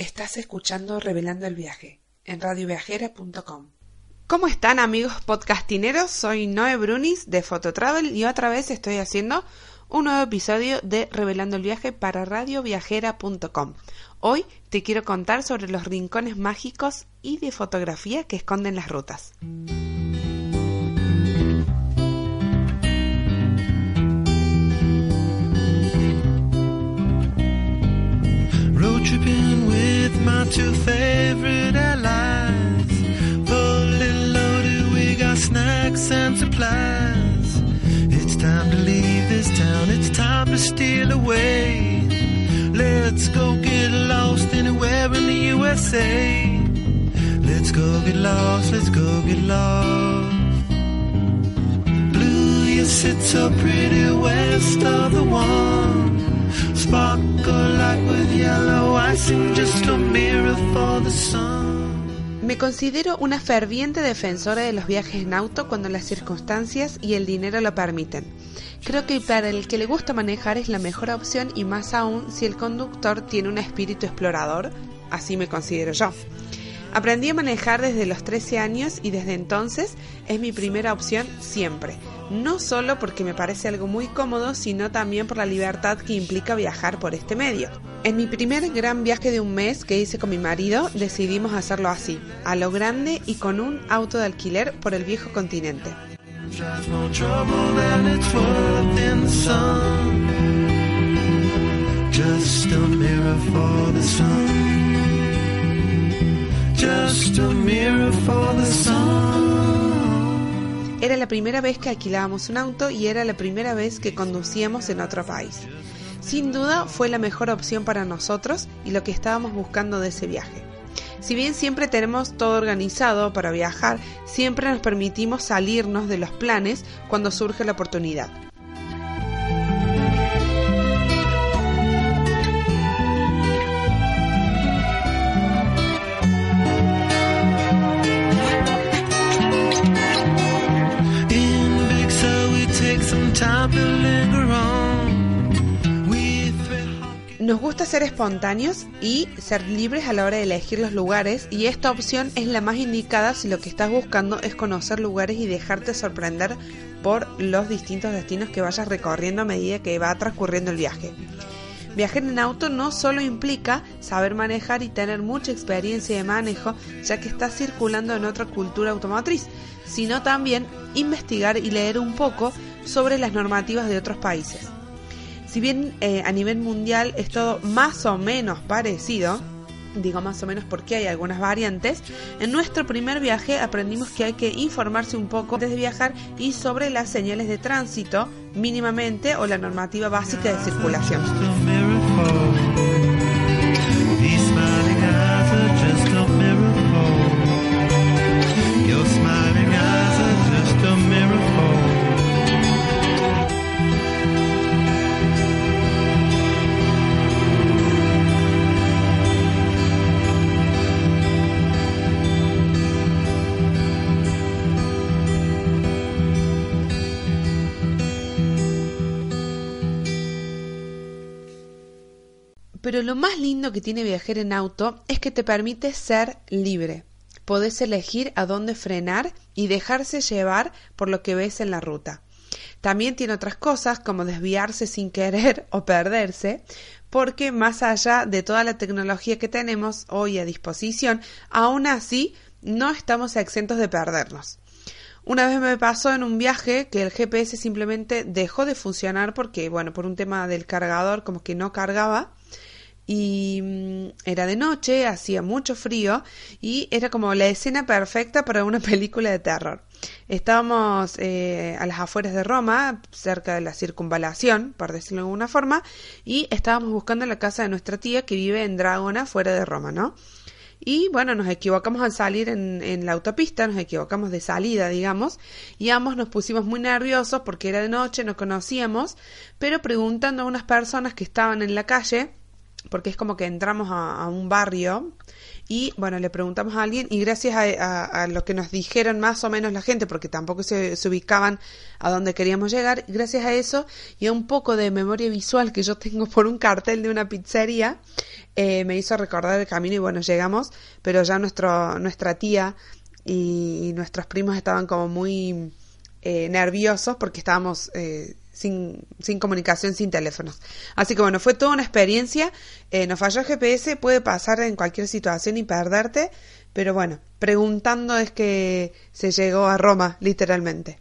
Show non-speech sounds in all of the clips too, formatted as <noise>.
Estás escuchando Revelando el Viaje en radioviajera.com. ¿Cómo están amigos podcastineros? Soy Noé Brunis de Fototravel y otra vez estoy haciendo un nuevo episodio de Revelando el Viaje para radioviajera.com. Hoy te quiero contar sobre los rincones mágicos y de fotografía que esconden las rutas. Road tripping with my two favorite allies. Fully loaded, we got snacks and supplies. It's time to leave this town, it's time to steal away. Let's go get lost anywhere in the USA. Let's go get lost, let's go get lost. Blue, you sit so pretty west Me considero una ferviente defensora de los viajes en auto cuando las circunstancias y el dinero lo permiten. Creo que para el que le gusta manejar es la mejor opción y más aún si el conductor tiene un espíritu explorador, así me considero yo. Aprendí a manejar desde los 13 años y desde entonces es mi primera opción siempre. No solo porque me parece algo muy cómodo, sino también por la libertad que implica viajar por este medio. En mi primer gran viaje de un mes que hice con mi marido, decidimos hacerlo así, a lo grande y con un auto de alquiler por el viejo continente. Just a mirror for the sun. Era la primera vez que alquilábamos un auto y era la primera vez que conducíamos en otro país. Sin duda fue la mejor opción para nosotros y lo que estábamos buscando de ese viaje. Si bien siempre tenemos todo organizado para viajar, siempre nos permitimos salirnos de los planes cuando surge la oportunidad. Nos gusta ser espontáneos y ser libres a la hora de elegir los lugares y esta opción es la más indicada si lo que estás buscando es conocer lugares y dejarte sorprender por los distintos destinos que vayas recorriendo a medida que va transcurriendo el viaje. Viajar en auto no solo implica saber manejar y tener mucha experiencia de manejo, ya que estás circulando en otra cultura automotriz, sino también investigar y leer un poco sobre las normativas de otros países. Si bien eh, a nivel mundial es todo más o menos parecido, digo más o menos porque hay algunas variantes, en nuestro primer viaje aprendimos que hay que informarse un poco antes de viajar y sobre las señales de tránsito mínimamente o la normativa básica de circulación. Pero lo más lindo que tiene viajar en auto es que te permite ser libre. Podés elegir a dónde frenar y dejarse llevar por lo que ves en la ruta. También tiene otras cosas como desviarse sin querer <laughs> o perderse, porque más allá de toda la tecnología que tenemos hoy a disposición, aún así no estamos exentos de perdernos. Una vez me pasó en un viaje que el GPS simplemente dejó de funcionar porque, bueno, por un tema del cargador como que no cargaba y mm, era de noche, hacía mucho frío y era como la escena perfecta para una <laughs> película de terror. Estábamos eh, a las afueras de Roma, cerca de la circunvalación, por decirlo de alguna forma, y estábamos buscando la casa de nuestra tía que vive en Dragona, fuera de Roma, ¿no? Y bueno, nos equivocamos al salir en, en la autopista, nos equivocamos de salida, digamos, y ambos nos pusimos muy nerviosos porque era de noche, no conocíamos, pero preguntando a unas personas que estaban en la calle, porque es como que entramos a, un barrio y bueno, le preguntamos a alguien y gracias a, a- lo que nos dijeron más o menos la gente, porque tampoco se, ubicaban a dónde queríamos llegar, gracias a eso y a un poco de memoria visual que yo tengo por un cartel de una pizzería, eh, me hizo recordar el camino y bueno, llegamos, pero ya nuestro, nuestra tía y, y nuestros primos estaban como muy eh, nerviosos porque estábamos eh, sin, sin comunicación, sin teléfonos. Así que bueno, fue toda una experiencia. Eh, nos falló el GPS, puede pasar en cualquier situación y perderte, pero bueno, preguntando es que se llegó a Roma, literalmente.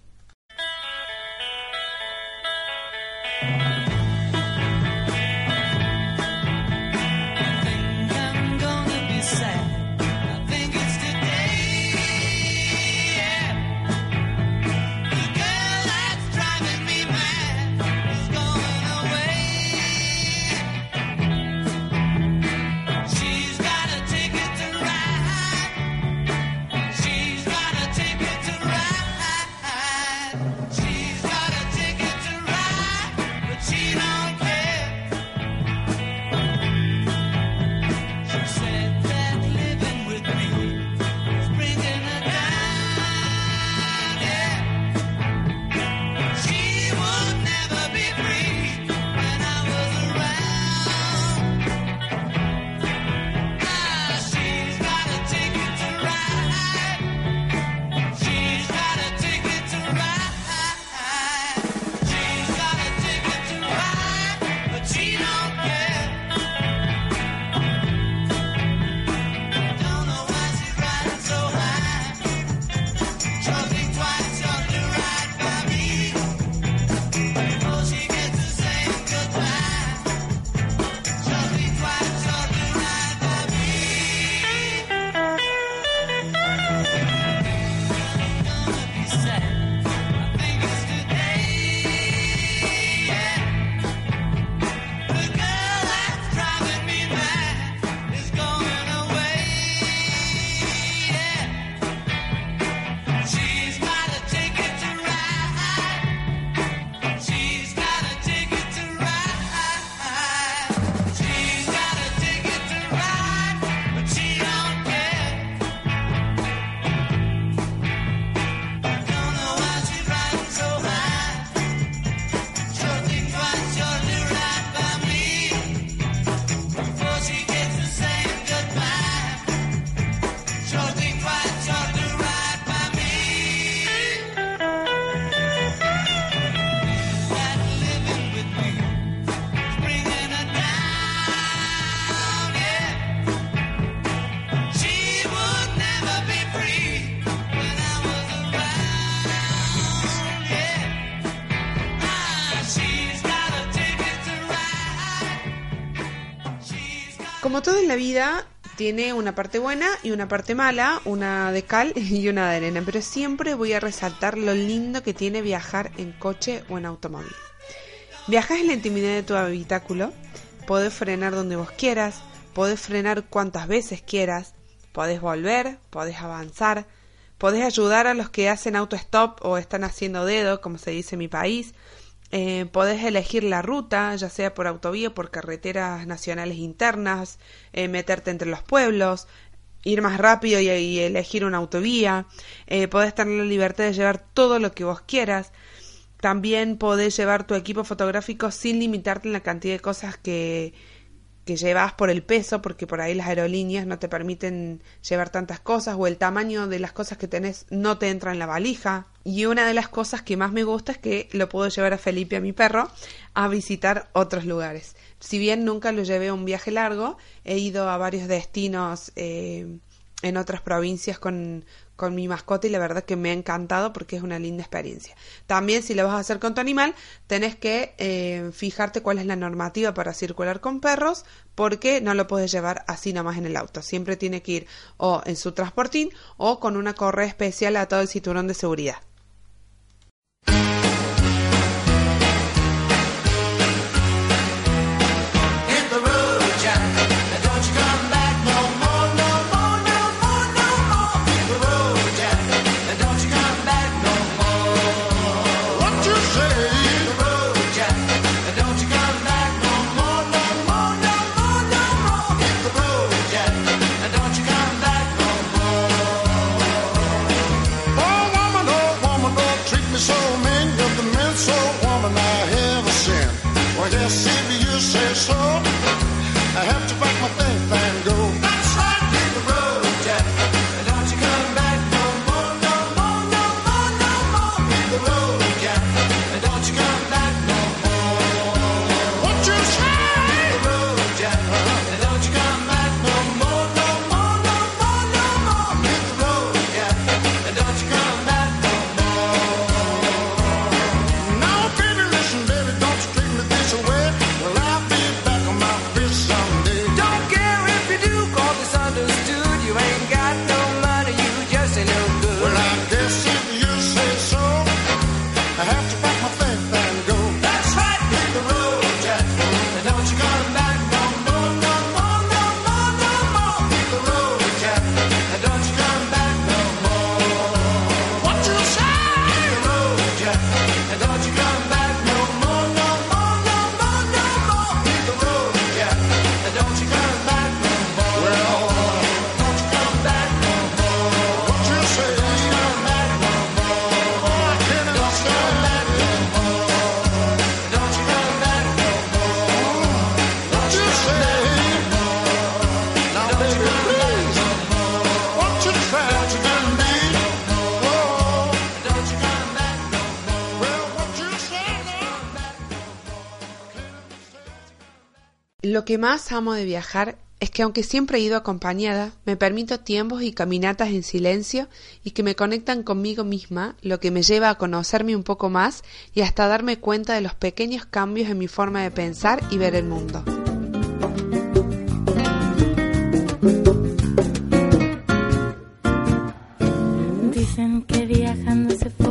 Vida, tiene una parte buena y una parte mala, una de cal <laughs> y una de arena, pero siempre voy a resaltar lo lindo que tiene viajar en coche o en automóvil. Viajas en la intimidad de tu habitáculo, podés frenar donde vos quieras, podés frenar cuantas veces quieras, podés volver, podés avanzar, podés ayudar a los que hacen auto-stop o están haciendo dedo, como se dice en mi país, eh, podés elegir la ruta, ya sea por autovía, por carreteras nacionales internas, eh, meterte entre los pueblos, ir más rápido y, elegir una autovía, eh, podés tener la libertad de llevar todo lo que vos quieras, también podés llevar tu equipo fotográfico sin limitarte en la cantidad de cosas que, que llevas por el peso, porque por ahí las aerolíneas no te permiten llevar tantas cosas o el tamaño de las cosas que tenés no te entra en la valija. Y una de las cosas que más me gusta es que lo puedo llevar a Felipe, a mi perro, a visitar otros lugares. Si bien nunca lo llevé a un viaje largo, he ido a varios destinos eh, en otras provincias con, con mi mascota y la verdad que me ha encantado porque es una linda experiencia. También si lo vas a hacer con tu animal, tenés que eh, fijarte cuál es la normativa para circular con perros porque no lo puedes llevar así nomás en el auto. Siempre tiene que ir o en su transportín o con una correa especial a todo el cinturón de seguridad. Que más amo de viajar es que aunque siempre he ido acompañada, me permito tiempos y caminatas en silencio y que me conectan conmigo misma, lo que me lleva a conocerme un poco más y hasta darme cuenta de los pequeños cambios en mi forma de pensar y ver el mundo. Dicen que viajando se fortalece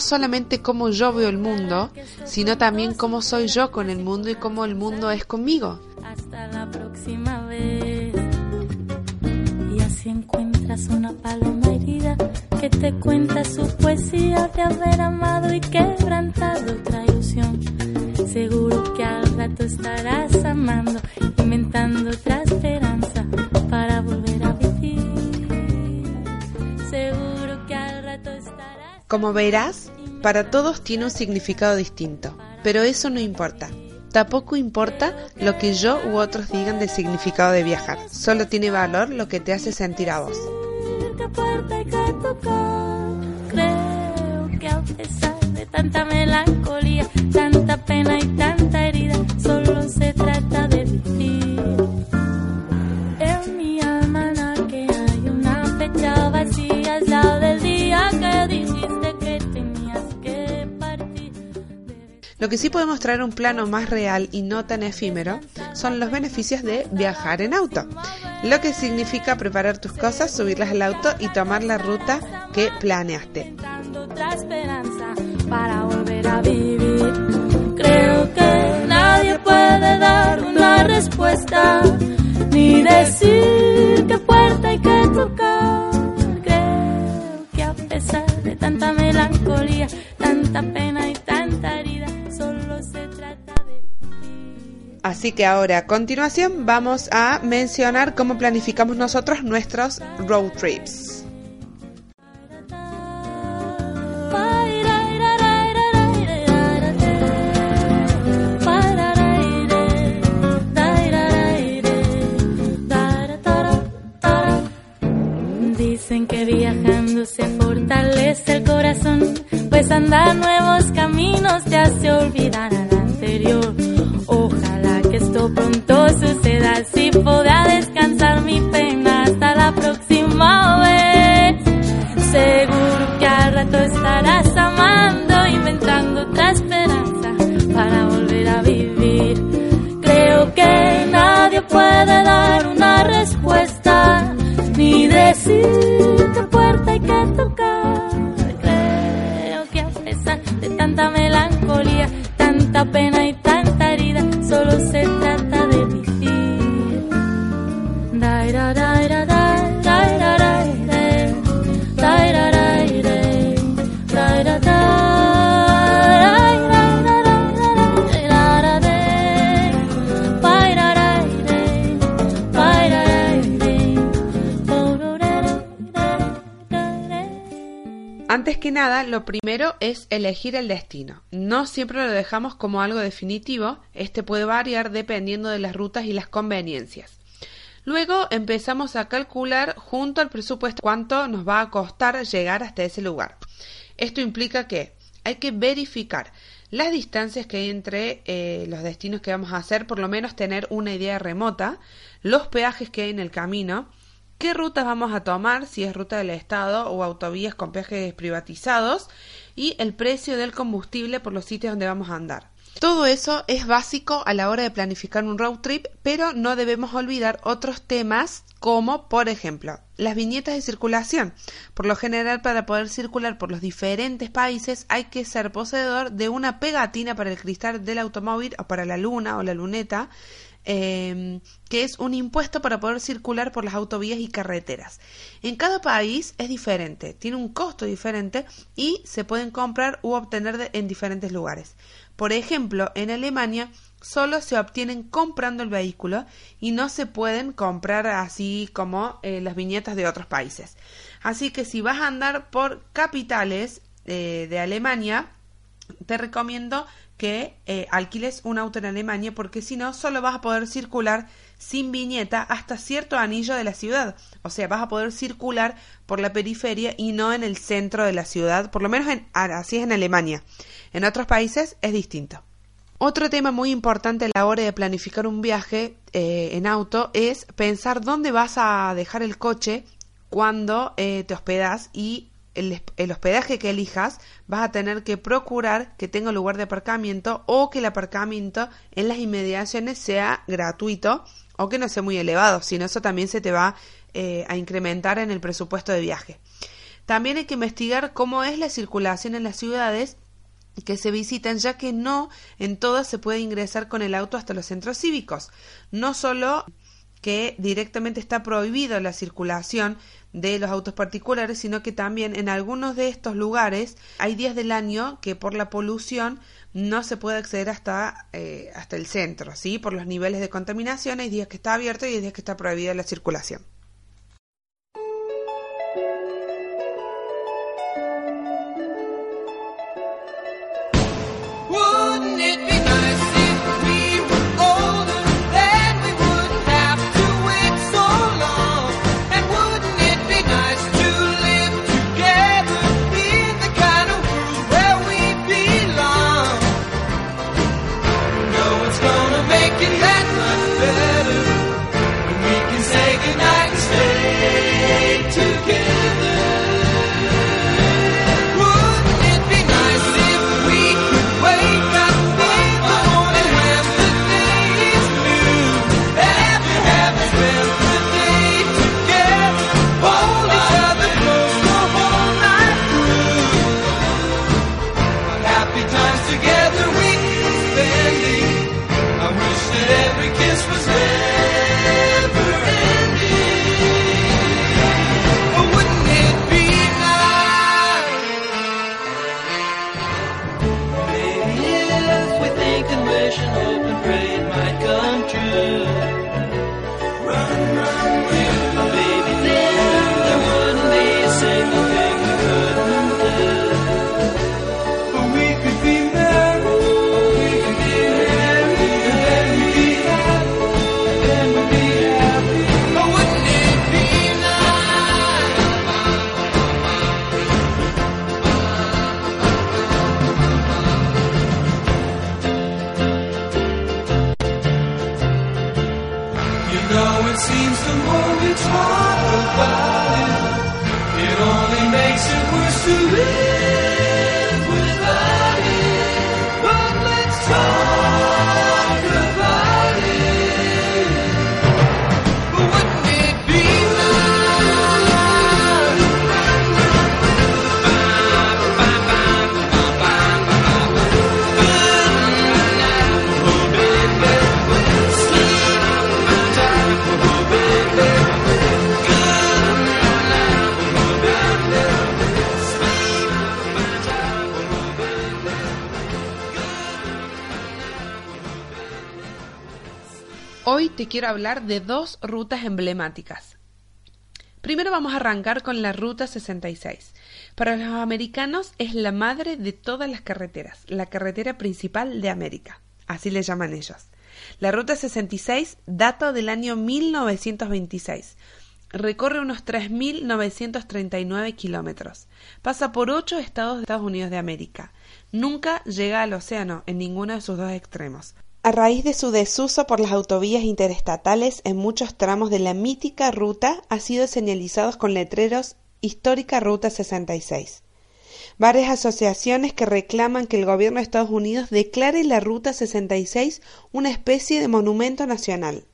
Solamente cómo yo veo el mundo, sino también cómo soy yo con el mundo y cómo el mundo es conmigo. Hasta la próxima vez. Y así encuentras una paloma herida que te cuenta su poesía de haber amado y quebrantado otra ilusión. Seguro que al rato estarás amando, inventando otra Como verás, para todos tiene un significado distinto, pero eso no importa. Tampoco importa lo que yo u otros digan del significado de viajar, solo tiene valor lo que te hace sentir a vos. tanta melancolía, tanta pena y tanta Lo que sí podemos traer un plano más real y no tan efímero son los beneficios de viajar en auto. Lo que significa preparar tus cosas, subirlas al auto y tomar la ruta que planeaste. Para volver a vivir. Creo que nadie puede dar una respuesta ni decir qué puerta hay que tocar. Creo que a pesar de tanta melancolía, tanta pena Así que ahora a continuación vamos a mencionar cómo planificamos nosotros nuestros road trips. Dicen que viajando se fortalece el corazón, pues andar nuevos caminos te hace olvidar al anterior. Pena y lo primero es elegir el destino. No siempre lo dejamos como algo definitivo, este puede variar dependiendo de las rutas y las conveniencias. Luego empezamos a calcular junto al presupuesto cuánto nos va a costar llegar hasta ese lugar. Esto implica que hay que verificar las distancias que hay entre eh, los destinos que vamos a hacer, por lo menos tener una idea remota, los peajes que hay en el camino, qué rutas vamos a tomar, si es ruta del Estado o autovías con peajes privatizados, y el precio del combustible por los sitios donde vamos a andar. Todo eso es básico a la hora de planificar un road trip, pero no debemos olvidar otros temas como, por ejemplo, las viñetas de circulación. Por lo general, para poder circular por los diferentes países hay que ser poseedor de una pegatina para el cristal del automóvil o para la luna o la luneta, eh, que es un impuesto para poder circular por las autovías y carreteras. En cada país es diferente, tiene un costo diferente y se pueden comprar u obtener en diferentes lugares. Por ejemplo, en Alemania solo se obtienen comprando el vehículo y no se pueden comprar así como eh, las viñetas de otros países. Así que si vas a andar por capitales eh, de Alemania, te recomiendo que eh, alquiles un auto en Alemania porque si no solo vas a poder circular sin viñeta hasta cierto anillo de la ciudad. O sea, vas a poder circular por la periferia y no en el centro de la ciudad, por lo menos en, así es en Alemania. En otros países es distinto. Otro tema muy importante a la hora de planificar un viaje eh, en auto es pensar dónde vas a dejar el coche cuando eh, te hospedas y el, hospedaje que elijas vas a tener que procurar que tenga lugar de aparcamiento o que el aparcamiento en las inmediaciones sea gratuito o que no sea muy elevado, sino eso también se te va eh, a incrementar en el presupuesto de viaje. También hay que investigar cómo es la circulación en las ciudades que se visitan, ya que no en todas se puede ingresar con el auto hasta los centros cívicos. No solo que directamente está prohibido la circulación de los autos particulares, sino que también en algunos de estos lugares hay días del año que por la polución no se puede acceder hasta, eh, hasta el centro, ¿sí? Por los niveles de contaminación hay días que está abierto y hay días que está prohibida la circulación. It, only makes it worse to live te quiero hablar de dos rutas emblemáticas. Primero vamos a arrancar con la Ruta 66. Para los americanos es la madre de todas las carreteras, la carretera principal de América. Así le llaman ellos. La Ruta 66 data del año 1926. Recorre unos 3.939 kilómetros. Pasa por ocho estados de Estados Unidos de América. Nunca llega al océano en ninguno de sus dos extremos. A raíz de su desuso por las autovías interestatales en muchos tramos de la mítica ruta ha sido señalizados con letreros Histórica Ruta 66. Varias asociaciones que reclaman que el gobierno de Estados Unidos declare la Ruta 66 una especie de monumento nacional.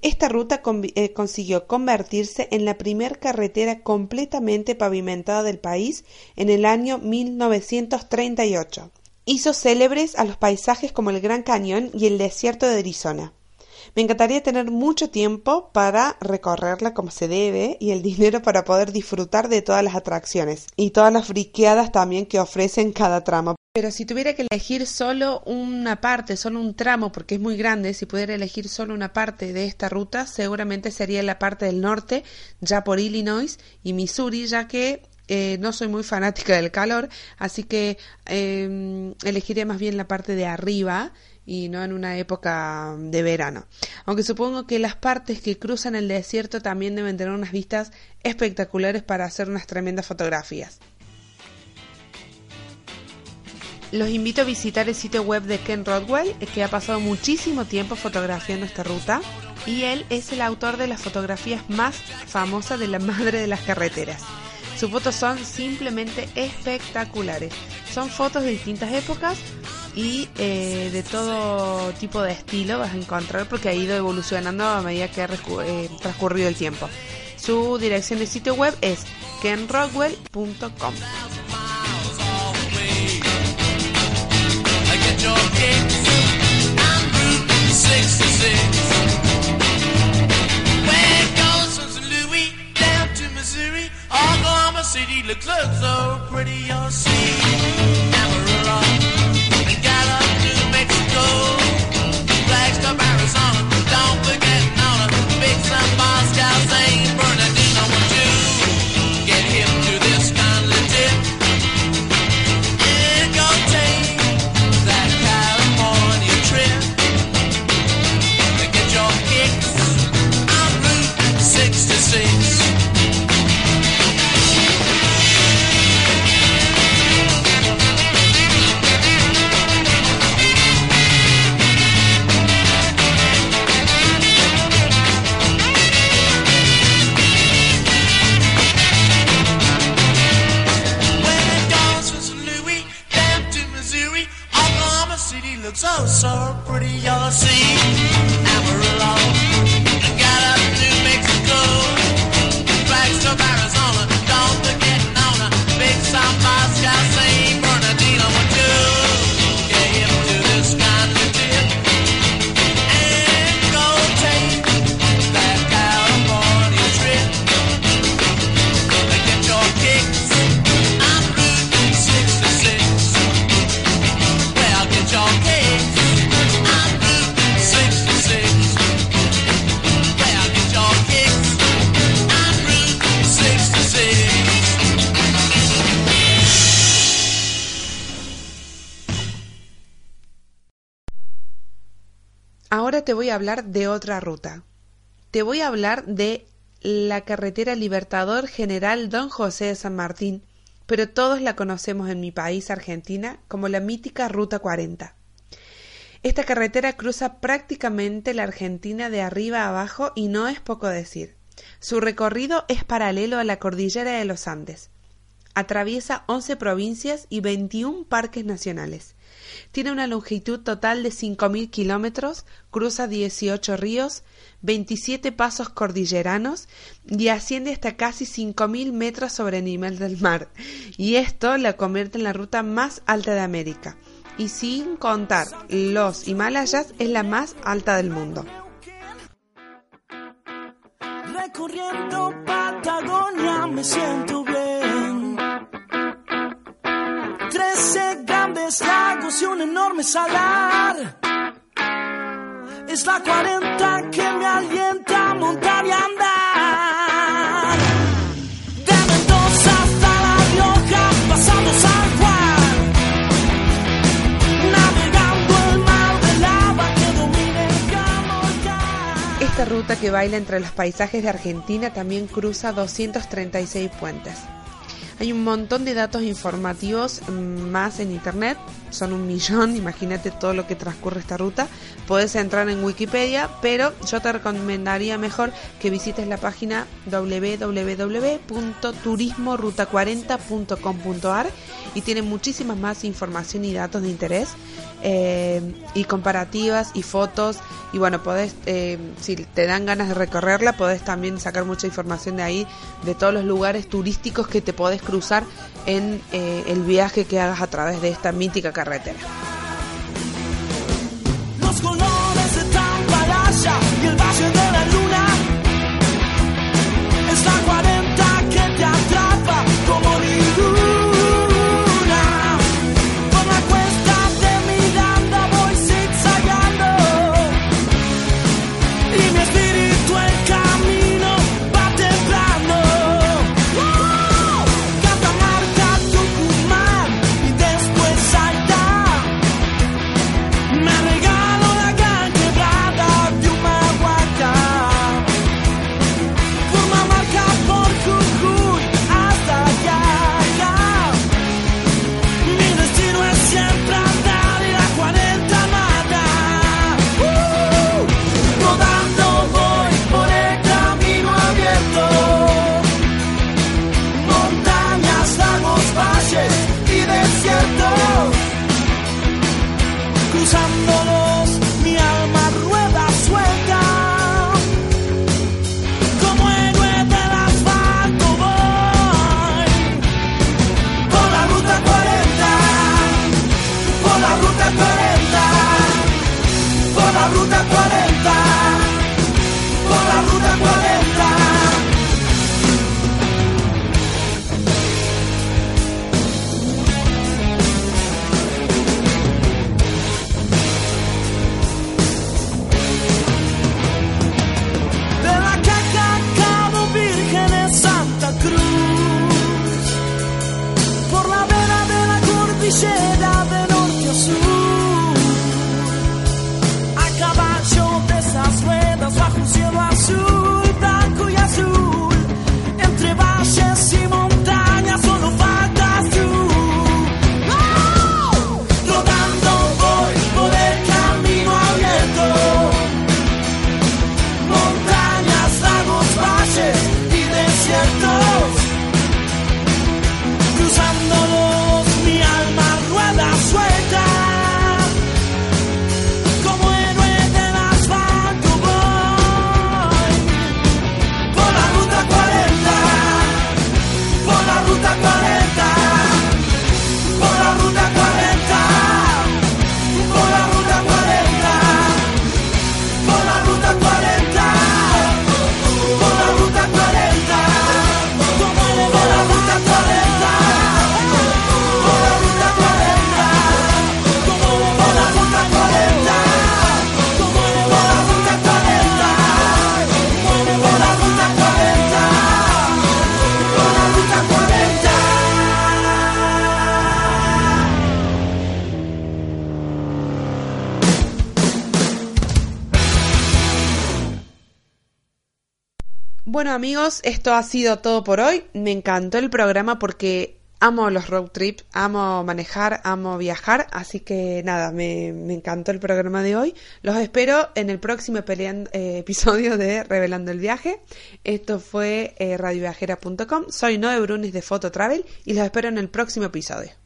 Esta ruta eh, consiguió convertirse en la primer carretera completamente pavimentada del país en el año 1938. Hizo célebres a los paisajes como el Gran Cañón y el desierto de Arizona. Me encantaría tener mucho tiempo para recorrerla como se debe y el dinero para poder disfrutar de todas las atracciones y todas las friqueadas también que ofrecen cada tramo. Pero si tuviera que elegir solo una parte, solo un tramo, porque es muy grande, si pudiera elegir solo una parte de esta ruta, seguramente sería la parte del norte, ya por Illinois y Missouri, ya que eh, no soy muy fanática del calor, así que eh, elegiría más bien la parte de arriba y no en una época de verano. Aunque supongo que las partes que cruzan el desierto también deben tener unas vistas espectaculares para hacer unas tremendas fotografías. Los invito a visitar el sitio web de Ken Rodwell, que ha pasado muchísimo tiempo fotografiando esta ruta, y él es el autor de las fotografías más famosas de la madre de las carreteras. Sus fotos son simplemente espectaculares. Son fotos de distintas épocas y eh, de todo tipo de estilo vas a encontrar porque ha ido evolucionando a medida que ha eh, transcurrido el tiempo. Su dirección de sitio web es 66. City looks, looks so pretty, you'll see. Ahora te voy a hablar de otra ruta. Te voy a hablar de la carretera Libertador General Don José de San Martín, pero todos la conocemos en mi país, Argentina, como la mítica Ruta 40. Esta carretera cruza prácticamente la Argentina de arriba a abajo y no es poco decir. Su recorrido es paralelo a la cordillera de los Andes. Atraviesa 11 provincias y 21 parques nacionales. Tiene una longitud total de 5.000 kilómetros, cruza 18 ríos, 27 pasos cordilleranos y asciende hasta casi 5.000 metros sobre el nivel del mar. Y esto la convierte en la ruta más alta de América. Y sin contar los Himalayas, es la más alta del mundo. Salar. Es la 40 que me alienta a montar y andar. De Mendoza hasta La Rioja, pasando San Juan. Navegando el mar de lava que domina el Camorcán. Esta ruta que baila entre los paisajes de Argentina también cruza 236 puentes. Hay un montón de datos informativos mm, más en internet, son un millón, <laughs> imagínate todo lo que transcurre esta ruta. Puedes entrar en Wikipedia, pero yo te recomendaría mejor que visites la página www.turismoruta40.com.ar y tiene muchísimas más información y datos de interés eh, y comparativas y fotos y bueno podés eh, si te dan ganas de recorrerla podés también sacar mucha información de ahí de todos los lugares turísticos que te podés cruzar en eh, el viaje que hagas a través de esta mítica carretera Los colores de Tambalaya y el Valle de la Luna. Es la 40 que te atrapa como ninguna. Amigos, esto ha sido todo por hoy. Me encantó el programa porque amo los road trips, amo manejar, amo viajar, así que nada, me, encantó el programa de hoy. Los espero en el próximo eh, <laughs> episodio de Revelando el Viaje. Esto fue eh, radioviajera.com. Soy Noe Brunis de Foto Travel y los espero en el próximo episodio.